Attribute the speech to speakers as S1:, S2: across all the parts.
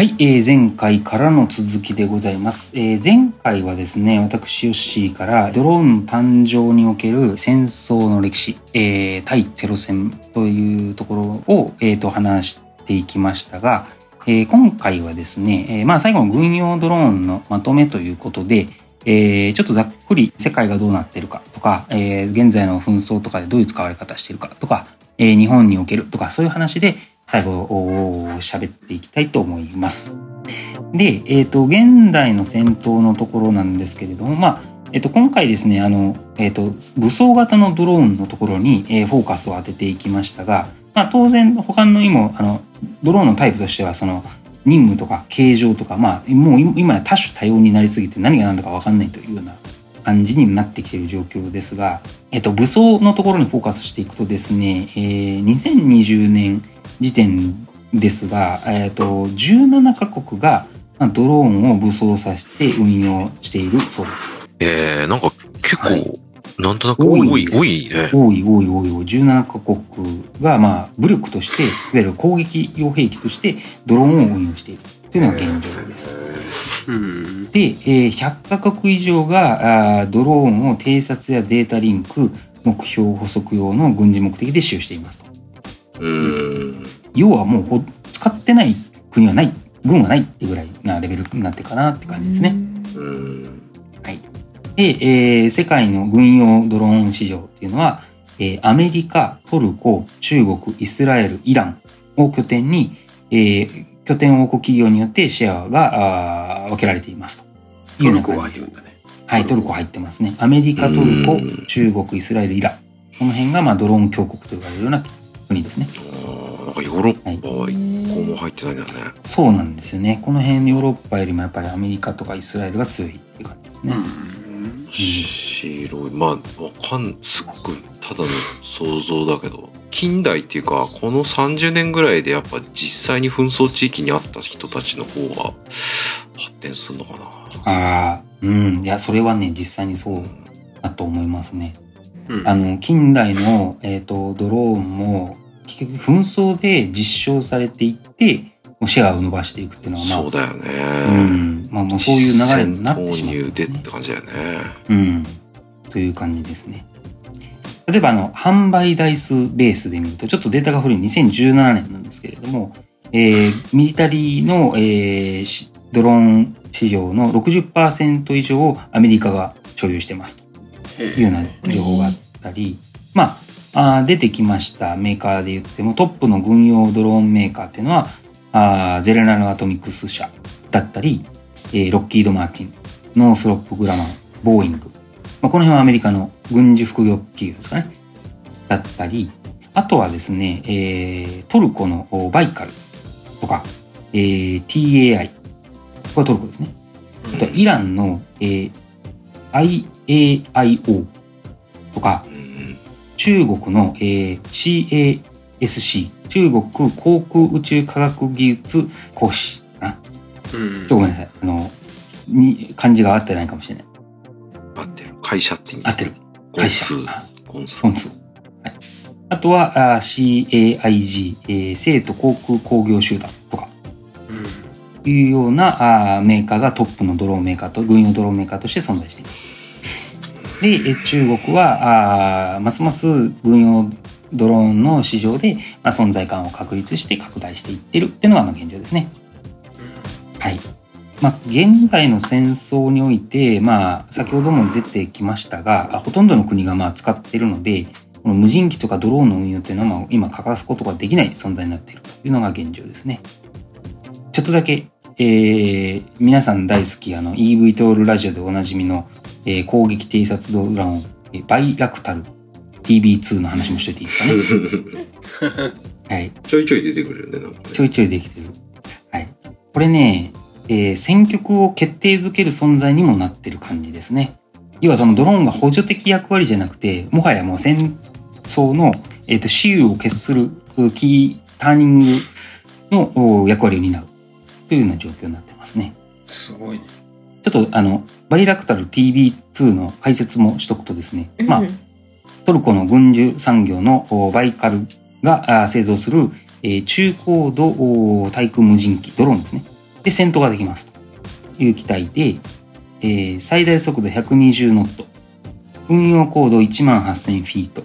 S1: はい、えー前回からの続きでございます。えー前回はですね、私、ヨッシーからドローン誕生における戦争の歴史、えー対テロ戦というところを、えーと話していきましたが、えー今回はですね、えーまあ最後の軍用ドローンのまとめということで、えーちょっとざっくり世界がどうなってるかとか、えー現在の紛争とかでどういう使われ方してるかとか、えー日本におけるとかそういう話で最後喋っていきたいと思います。で、えっ、と、現代の戦闘のところなんですけれども、まあ、えっ、と、今回ですね、あの、えっ、と、武装型のドローンのところに、えフォーカスを当てていきましたが、まあ、当然、他のにも、あの、ドローンのタイプとしては、その、任務とか形状とか、まあ、もう今や多種多様になりすぎて何が何だか分かんないというような感じになってきている状況ですが、えっと、武装のところにフォーカスしていくとですね、えー2020年時点ですが、えっと、17カ国がまあドローンを武装させて運用しているそうです。
S2: えー、なんか結構、
S1: はい
S2: なんとなく多い、
S1: 多い
S2: 多いね。
S1: 多い多い多い多い17カ国が、まあ、武力としていわゆる攻撃用兵器としてドローンを運用しているというのが現状です。
S3: うん。
S1: で、えー100カ国以上があードローンを偵察やデータリンク目標捕捉用の軍事目的で使用していますと。
S2: うん。
S1: 要はもうほ使ってない国はない軍はないってぐらいなレベルになってるかなって感じですね。
S2: うん。
S1: で、えー世界の軍用ドローン市場っていうのは、えーアメリカ、トルコ、中国、イスラエル、イランを拠点に、えー拠点王国企業によってシェアが分けられていますというような感じ
S3: が入るんだね。
S1: はい、トルコ入ってますね。アメリカ、トルコ
S2: うん、
S1: 中国、イスラエル、イラン。この辺がまあドローン強国と呼ばれるような国ですね。
S2: なんかヨーロッパは一個も入ってないんだね。
S1: そうなんですよね。この辺ヨーロッパよりもやっぱりアメリカとかイスラエルが強いっていう感じですね。
S3: うん。
S2: 白い。まあ、わかん、すっごい、ただの想像だけど、近代っていうか、この30年ぐらいでやっぱ実際に紛争地域にあった人たちの方が発展するのかな。
S1: ああ、うん。いや、それはね、実際にそうだと思いますね。
S3: うん
S1: あの、近代の、えっ、と、ドローンも、結局紛争で実証されていって、シェアを伸ばしていくっていうのは、まあ、
S2: そうだよ
S1: う
S2: ね。
S1: ん。まあ、もうそういう流れになってしまう、
S2: 実戦投入でって感じだよね。
S1: うん。という感じですね。例えば、あの、販売台数ベースで見ると、ちょっとデータが古い2017年なんですけれども、えーミリタリーの、えーしドローン市場の60%以上をアメリカが所有してますというような情報があったり、まあ、あー出てきましたメーカーで言ってもトップの軍用ドローンメーカーっていうのは、あーゼレナルアトミクス社だったり、えーロッキード・マーチン、ノースロップ・グラマン、ボーイング。まあ、この辺はアメリカの軍事副業企業ですかね。だったり、あとはですね、えートルコのおバイカルとか、えー TAI。これはトルコですね。あとはイランの、えー IAIO とか、
S2: うん
S1: 中国の、えー CASC、中国航空宇宙科学技術講師。
S3: うん
S1: ちょっとごめんなさい。あの、に漢字が合ってないかもしれない。
S2: 合ってる。会社って意味。
S1: 合ってる。会社。
S2: ゴンス。
S1: 本数。はい。あとは、あー CAIG、えー生徒航空工業集団とか
S3: うん
S1: いうようなあーメーカーがトップのドローンメーカーと、軍用ドローンメーカーとして存在している。で、えー中国は、あーますます軍用ドローンの市場で、まあ、存在感を確立して拡大していってるっていうのがまあ現状ですね。はい。まあ、現在の戦争において、まあ、先ほども出てきましたが、ほとんどの国がまあ使っているので、この無人機とかドローンの運用っていうのはまあ今欠かすことができない存在になっているというのが現状ですね。ちょっとだけ、えー皆さん大好きあの EV トールラジオでおなじみの、えー攻撃偵察ドローン、バイラクタル TB2 の話もしといていいですかね？はい。
S2: ちょいちょい出てくるよね、なんかね。
S1: ちょいちょいできてる。はい。これね、えー戦局を決定づける存在にもなってる感じですね。要はそのドローンが補助的役割じゃなくて、もはやもう戦争の、えー、と雌雄を決するうキーターニングのお役割を担うというような状況になってますね。
S3: すごいね。
S1: ちょっとあの、バイラクタル TB2 の解説もしとくとですね、まあ、トルコの軍需産業のバイカルが製造する、中高度対空無人機、ドローンですね。で、戦闘ができますという機体で、えー最大速度120ノット、運用高度1万8000フィート、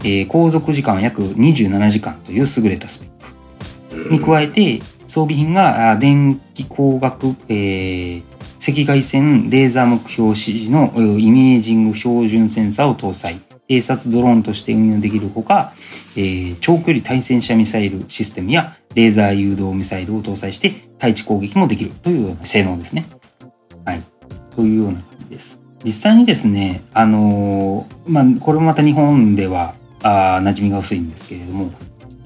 S1: えー航続時間は約27時間という優れたスペック。に加えて、装備品が電気光学、えー赤外線レーザー目標指示のイメージング標準センサーを搭載。偵察ドローンとして運用できるほか、えー長距離対戦車ミサイルシステムやレーザー誘導ミサイルを搭載して対地攻撃もできるというような性能ですね。はい。というような感じです。実際にですね、あのーまあ、これもまた日本ではあ馴染みが薄いんですけれども、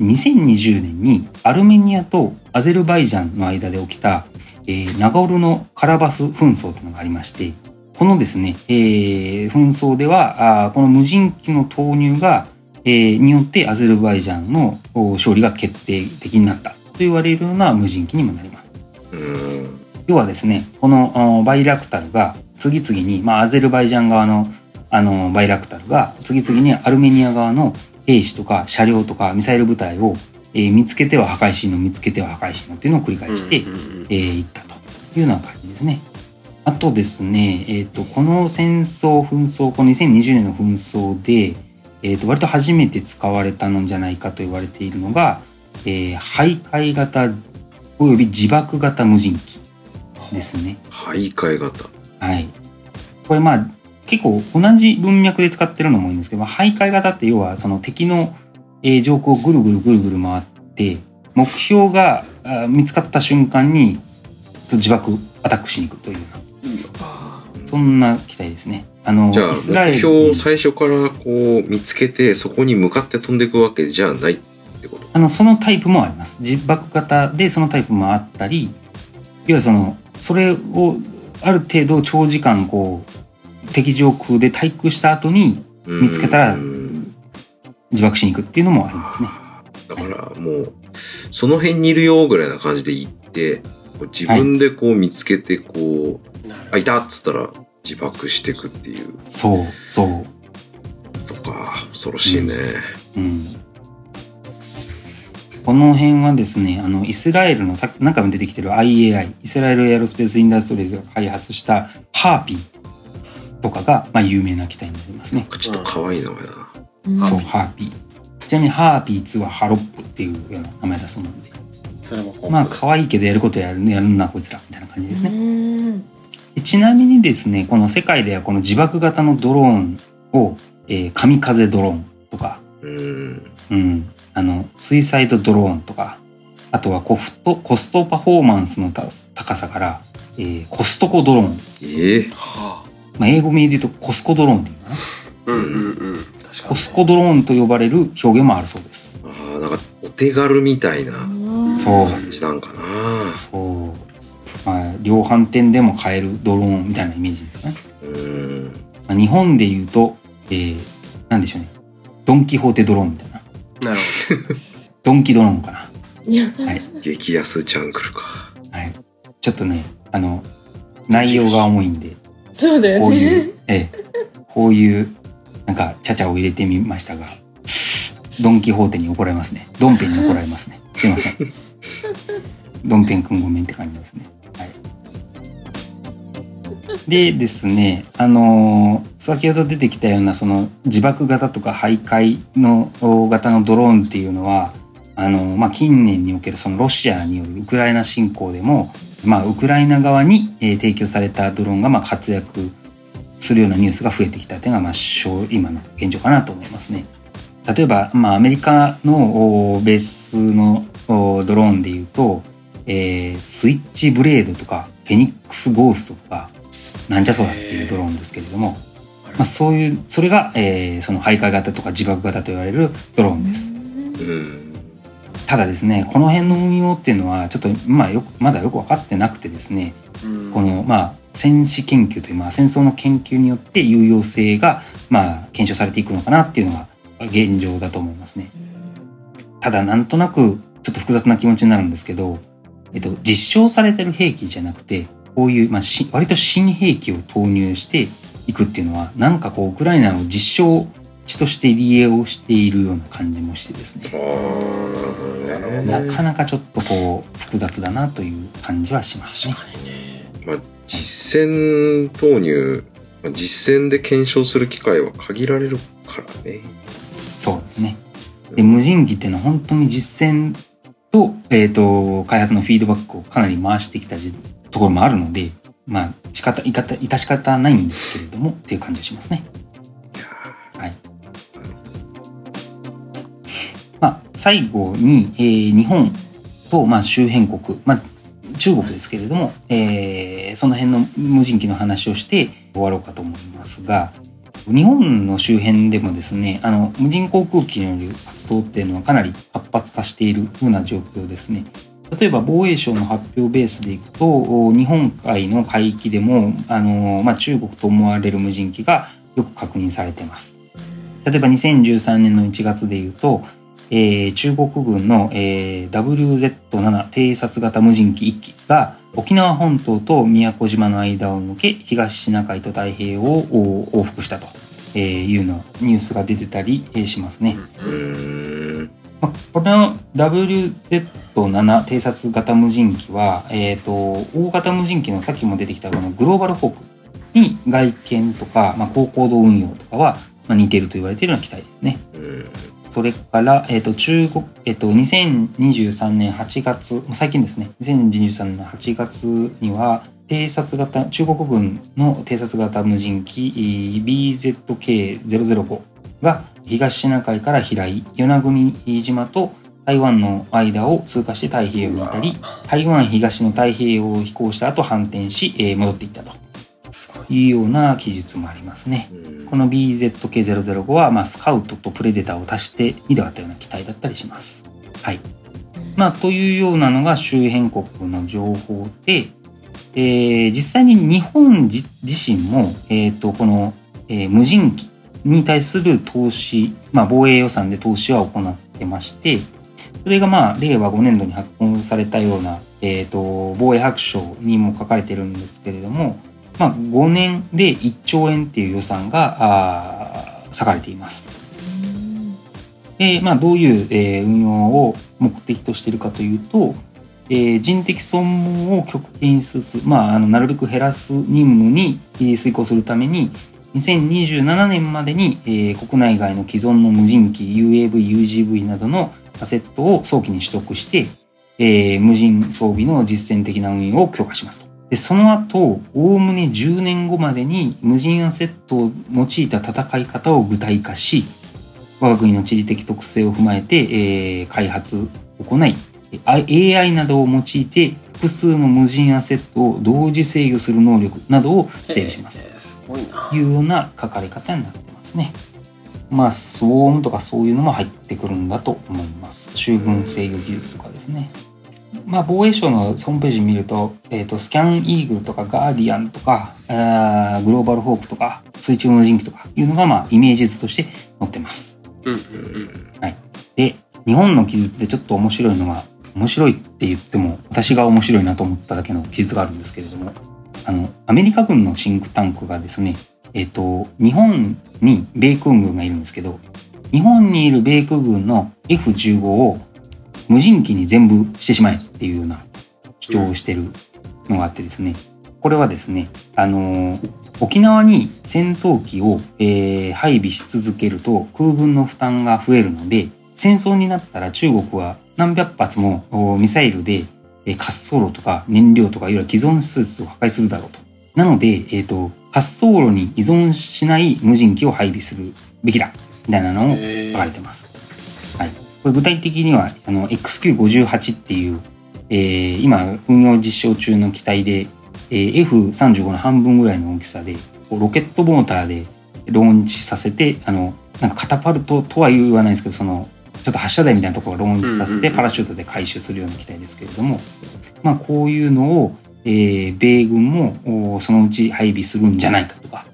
S1: 2020年にアルメニアとアゼルバイジャンの間で起きた、えーナゴルノカラバス紛争というのがありまして、このですね、えー紛争では、あーこの無人機の投入が、えーによってアゼルバイジャンのお勝利が決定的になったと言われるような無人機にもなります。
S2: うん
S1: 要はですね、このあバイラクタルが次々に、まあ、アゼルバイジャン側のあのバイラクタルが次々にアルメニア側の兵士とか車両とかミサイル部隊を、えー見つけては破壊しの見つけては破壊しのっていうのを繰り返して、えーいったというような感じですね。あとですね、えっ、と、この戦争、紛争、この2020年の紛争で、えっ、と、割と初めて使われたのじゃないかと言われているのが、えー徘徊型および自爆型無人機ですね。
S2: 徘徊型
S1: はい。これまあ、結構同じ文脈で使ってるのもいいんですけど、徘徊型って要はその敵の、えー上空をぐるぐるぐるぐる回って、目標があ見つかった瞬間に、自爆アタックしに行くというようなそんな機体ですね。あの、
S2: じゃあ目標を最初からこう見つけてそこに向かって飛んでいくわけじゃないってこと？
S1: あの、そのタイプもあります。自爆型でそのタイプもあったり、いわゆるその、それをある程度長時間こう、敵上空で対空した後に見つけたら
S2: うん
S1: 自爆しに行くっていうのもありますね。
S2: だからもうその辺にいるよぐらいな感じで行って自分でこう見つけてこう、
S3: なる
S2: あいたっつったら自爆していくっていう
S1: そう、そう。
S2: とか恐ろしいね、
S1: うん。この辺はですね、あの、イスラエルのさっき何回も出てきてる IAI、イスラエルエアロスペースインダストリーズが開発したハーピーとかが、まあ、有名な機体になりますね。
S2: ちょっと可愛い名前だな、
S4: うん
S1: そう、ハーピー。ちなみにハーピー2はハロップっていうような名前だそうなんで。
S3: それもこう
S1: まあ、可愛いけどやることやるやるな、こいつら、みたいな感じですね。ちなみにですね、この世界ではこの自爆型のドローンを、えー、神風ドローンとか、
S2: うん
S1: うん、あの、スイサイドドローンとか、あとはコスト、コストパフォーマンスのた高さから、えーコストコドローン。
S2: ええ
S3: は
S1: まあ、英語名で言うとコスコドローンっていうのかな。
S3: あうんうんうん確か
S1: コスコドローンと呼ばれる表現もあるそうです。
S2: あーなんかお手軽みたいな
S1: そう
S2: 感じなんかな
S1: そう。まあ、量販店でも買えるドローンみたいなイメージですね。
S2: うん
S1: まあ、日本で言うと、えー、なんでしょうね。ドンキホーテドローンみたいな。
S3: なる
S1: ドンキドローンかな。はい。
S2: 激安ジャングルか
S1: はい。ちょっとね、あの、内容が重いんで、
S4: そうだよ
S1: こうい
S4: ね
S1: う、ええ、こういう、なんか、ちゃちゃを入れてみましたが、ドンキホーテに怒られますね。ドンペンに怒られますね。すいません。ドンペンくんごめんって感じですね。でですね、あのー先ほど出てきたような、その、自爆型とか徘徊の型のドローンっていうのは、あのーまあ、近年におけるそのロシアによるウクライナ侵攻でも、まあ、ウクライナ側に、えー提供されたドローンがまあ活躍するようなニュースが増えてきたというのがまあ今の現状かなと思いますね。例えば、まあ、アメリカのベースのドローンでいうと、えースイッチブレードとかフェニックスゴーストとかなんじゃそらっていうドローンですけれども、まあ、そういうそれが、えーその徘徊型とか自爆型と言われるドローンです。
S2: うん
S1: ただですねこの辺の運用っていうのはちょっと、まあ、よくまだよく分かってなくてですね
S3: うん
S1: このまあ戦士研究という、まあ、戦争の研究によって有用性がまあ検証されていくのかなっていうのが現状だと思いますね。ただなんとなくちょっと複雑な気持ちになるんですけど、えっと、実証されてる兵器じゃなくてこういう、まあ、し割と新兵器を投入していくっていうのはなんかこうウクライナを実証地として利用しているような感じもしてですね
S2: ああなるほどね
S3: な
S1: かなかちょっとこう複雑だなという感じはしますね。
S2: まあ、実践投入、まあ、実践で検証する機会は限られるからね。
S1: そうですね。で無人機っていうのは本当に実践と,、えー、と開発のフィードバックをかなり回してきたじところもあるのでまあ仕方いかた致し方ないんですけれどもっていう感じがしますね。はい。まあ最後に、えー日本と、まあ、周辺国、まあ、中国ですけれども、えーその辺の無人機の話をして終わろうかと思いますが日本の周辺でもですねあの無人航空機による活動っていうのはかなり活発化しているような状況ですね。例えば防衛省の発表ベースでいくと日本海の海域でもあの、まあ、中国と思われる無人機がよく確認されています。例えば2013年の1月でいうと、えー中国軍の、えー WZ7 偵察型無人機1機が沖縄本島と宮古島の間を抜け東シナ海と太平洋を往復したとえいうのニュースが出てたりえしますね。まあこの WZ7 偵察型無人機は、えー、と大型無人機のさっきも出てきたこのグローバルホークに外見とか、まあ、高高度運用とかは、まあ、似ていると言われているような機体ですね。
S2: うん。
S1: それから、えっ、と、中国、えっ、と、2023年8月、最近ですね、2023年の8月には、偵察型、中国軍の偵察型無人機えー BZK005 が東シナ海から飛来、与那国島と台湾の間を通過して太平洋に至り、台湾東の太平洋を飛行した後反転し、えー戻っていったと
S3: い。
S1: いうような記述もありますね。
S2: うん
S1: この BZK005 は、まあ、スカウトとプレデターを足して2で割ったような機体だったりします。はい。まあ、というようなのが周辺国の情報で、えー実際に日本自自身も、えー、とこの、えー無人機に対する投資、まあ、防衛予算で投資は行ってましてそれがまあ令和5年度に発行されたような、えー、と防衛白書にも書かれてるんですけれども、まあ、5年で1兆円っていう予算があー割かれています。で、まあ、どういう、えー運用を目的としているかというと、えー人的損耗を極限にすす、まあ、あのなるべく減らす任務にえー遂行するために2027年までに、えー国内外の既存の無人機 UAV、UGV などのアセットを早期に取得して、えー無人装備の実践的な運用を強化しますと。でその後おおむね10年後までに無人アセットを用いた戦い方を具体化し我が国の地理的特性を踏まえて、えー開発を行い AI などを用いて複数の無人アセットを同時制御する能力などを整備します
S3: い
S1: うような書かれ方になってますね。まあ、スウォームとかそういうのも入ってくるんだと思います。周軍制御技術とかですね。まあ、防衛省のホームページ見ると、えっ、と、スキャンイーグルとかガーディアンとか、グローバルホークとか、水中無人機とかいうのが、まあ、イメージ図として載ってます。
S3: うんうん
S2: う
S3: うん。
S2: ん
S1: で、日本の記述でちょっと面白いのが、面白いって言っても、私が面白いなと思っただけの記述があるんですけれども、あの、アメリカ軍のシンクタンクがですね、えっ、と、日本に米空軍がいるんですけど、日本にいる米空軍の F15 を無人機に全部してしまえっていうような主張をしてるのがあってですね、これはですね、あの沖縄に戦闘機を、えー配備し続けると空軍の負担が増えるので戦争になったら中国は何百発もミサイルで、えー滑走路とか燃料とかいわゆる既存施設を破壊するだろうと。なので、えー、と滑走路に依存しない無人機を配備するべきだみたいなのを
S3: え
S1: 書かれてます。はい、これ具体的にはあの XQ58 っていう、えー今運用実証中の機体で、えー F35 の半分ぐらいの大きさでロケットモーターでローンチさせてあのなんかカタパルトとは言わないんですけどそのちょっと発射台みたいなところをローンチさせ
S3: うんうんうん。
S1: てパラシュートで回収するような機体ですけれども、まあ、こういうのを、えー米軍もおそのうち配備するんじゃないかとか。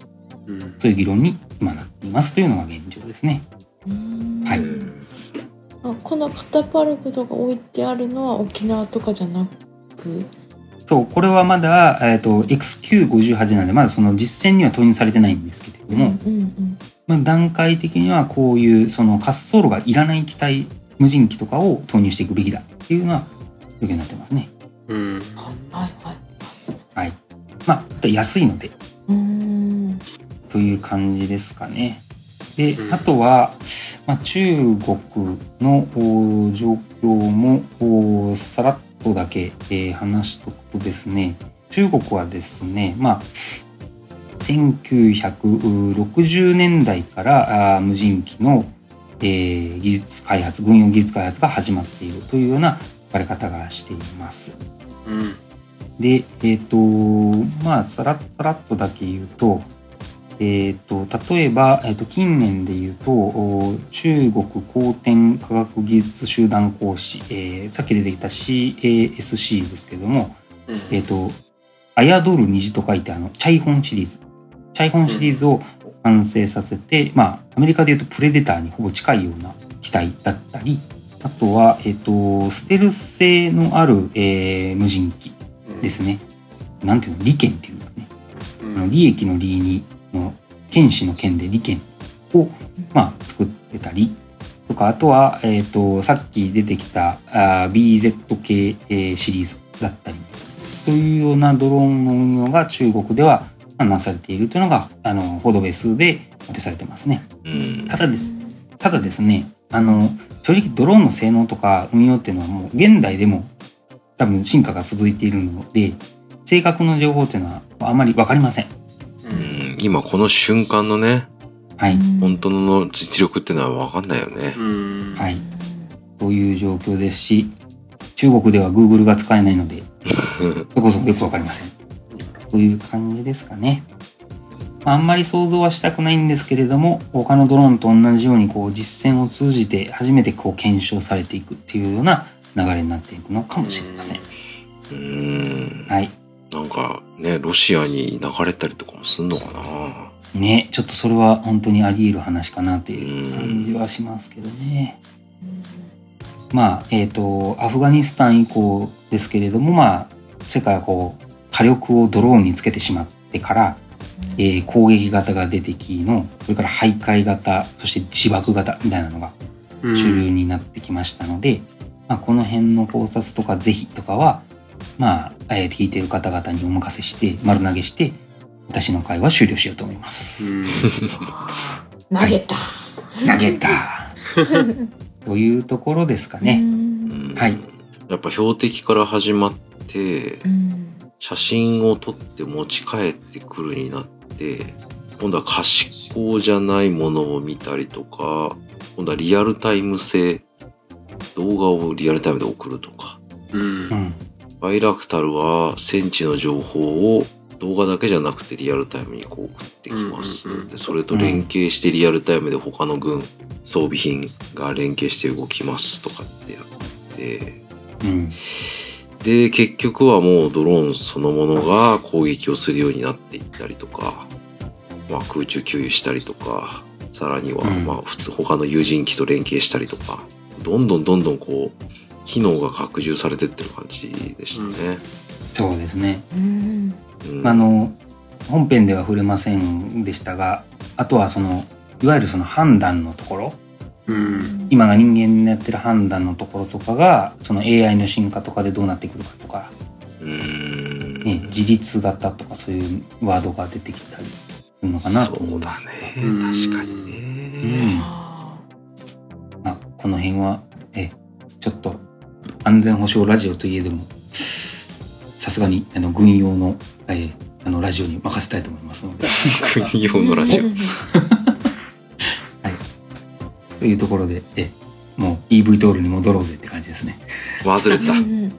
S3: うん。
S1: そういう議論に今なっていますというのが現状ですね。はい。
S2: うん
S4: あこのカタパルトが置いてあるのは沖縄とかじゃなく？
S1: そうこれはまだ、えー、と XQ58 なんでまだその実戦には投入されてないんですけれども、
S4: うんうん
S1: まあ、段階的にはこういうその滑走路がいらない機体無人機とかを投入していくべきだっていうのは表現になってますね。
S3: うん。
S4: うん。はいはい。あそう
S1: はい。まあ、あと安いので
S4: うーん。
S1: という感じですかね。で
S3: う、ん
S1: あとは、まあ、中国のお状況もおさらっとだけ、えー話しとくとですね、中国はですね、まあ、1960年代からあー無人機の、えー技術開発、軍用技術開発が始まっているというような書かれ方がしています。
S3: うん。
S1: で、えっ、と、まあ、さらっさらっとだけ言うと、えっ、と、例えば、えっ、と、近年で言うと、お中国航天科学技術集団講師、えーさっき出てきた CASC ですけども、えっ、と、アヤドル虹と書いて、あの、チャイホンシリーズ。チャイホンシリーズを完成させて、まあ、アメリカで言うとプレデターにほぼ近いような機体だったり、あとは、えっ、と、ステルス性のある、えー無人機ですね。なんていうの利権っていうのかね。あの利益の利に、の剣士の剣で利権を、まあ、作ってたり、とか、あとは、えっ、と、さっき出てきたあー BZK えーシリーズだったり、というようなドローンの運用が中国ではまあなされているというのが、あの、報道ベースで発表されてますね。
S2: うん
S1: ただです。ただですね、あの、正直ドローンの性能とか運用っていうのはもう現代でも多分進化が続いているので、正確な情報っていうのはあまりわかりません。
S2: うん今この瞬間のね
S1: はい。
S2: 本当の実力ってのは分かんないよね
S3: うん。
S1: はい。という状況ですし、中国では Google が使えないので、そこそこよくわかりません。という感じですかね。まああんまり想像はしたくないんですけれども、他のドローンと同じようにこう実践を通じて初めてこう検証されていくっていうような流れになっていくのかもしれません。
S2: うん
S1: はい。
S2: なんかねロシアに流れたりとかもすんのかな
S1: ね、ちょっとそれは本当にあり得る話かなっていう感じはしますけどね。まあ、えっ、と、アフガニスタン以降ですけれども、まあ、世界はこう、火力をドローンにつけてしまってから、えー攻撃型が出てきの、それから徘徊型、そして自爆型みたいなのが
S3: うん
S1: 主流になってきましたので、まあ、この辺の考察とか是非とかは、まあ、えー聞いてる方々にお任せして、丸投げして、私の会は終了しようと思います。
S3: うん。
S4: 投げた。
S1: 投げた というところですかね。
S2: うん
S1: はい
S2: やっぱ標的から始まって
S4: うん。
S2: 写真を撮って持ち帰ってくるになって今度は可視光じゃないものを見たりとか今度はリアルタイム性動画をリアルタイムで送るとか
S3: うん
S1: う。ん。
S2: バイラクタルは戦地の情報を動画だけじゃなくてリアルタイムにこう送ってきます、でそれと連携してリアルタイムで他の軍装備品が連携して動きますとかってやって
S1: うん。
S2: で結局はもうドローンそのものが攻撃をするようになっていったりとか、まあ、空中給油したりとかさらには
S1: うん
S2: まあ普通他の有人機と連携したりとかどんどんどんどんこう機能が拡充されてってる感じでしたね。
S1: そうですね。
S4: うん。
S2: うん
S1: あの、本編では触れませんでしたが、あとはその、いわゆるその判断のところ、
S3: うん。
S1: 今が人間のやってる判断のところとかが、その AI の進化とかでどうなってくるかとか、
S2: うん
S1: ね、自立型とかそういうワードが出てきたりするのかなと思
S2: そうだ
S1: います。
S2: ね
S3: うん
S2: 確かに
S1: う
S2: ね。
S1: ん。まあ、この辺は、え、ちょっと安全保障ラジオといえども、さすがにあの軍用の、えーあのラジオに任せたいと思いますので、
S2: 国用のラジオ。
S1: というところで、え、もう EV トールに戻ろうぜって感じですね。
S2: 忘れてた
S4: う。ん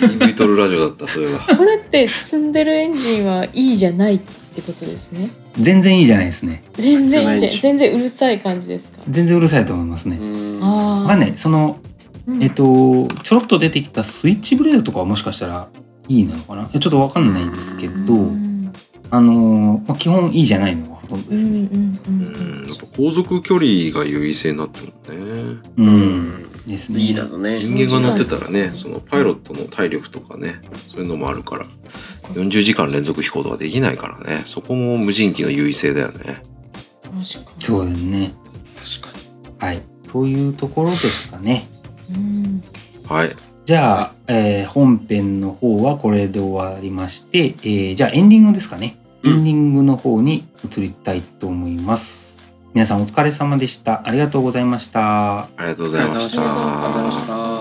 S2: EV トルラジオだった、それは。
S4: これって積んでるエンジンはいいじゃないってことですね？
S1: 全然いいじゃないですね。
S4: 全然いいじゃ全然うるさい感じですか？
S1: 全然うるさいと思いますね。
S3: うん
S4: ああ。
S1: まあね、その、
S4: うん
S1: えっと、ちょろっと出てきたスイッチブレードとかはもしかしたらいいのかな？ちょっとわかんないんですけど、
S4: うん
S1: あのーまあ、基本いいじゃないのがほとんど
S4: うんうん
S1: ですね。
S4: うん
S2: うんやっぱ航続距離が優位性になってるもんね。
S1: う。
S3: うんん。
S1: ですね。
S3: リーダーのね。
S2: 人間が乗ってたらね、そのパイロットの体力とかね、そういうのもあるから、40時間連続飛行とかできないからね、そこも無人機の優位性だよね。
S4: 確かに
S1: そうですね。
S3: 確か
S1: はい。というところですかね。
S4: うん
S2: はい。
S1: じゃあ、えー本編の方はこれで終わりまして、えーじゃあエンディングですかね。エ
S3: うん
S1: ンディングの方に移りたいと思います。皆さんお疲れ様でした。ありがとうございました。
S2: ありがとうご
S3: に。
S2: ざいました。
S3: ありがとうございました。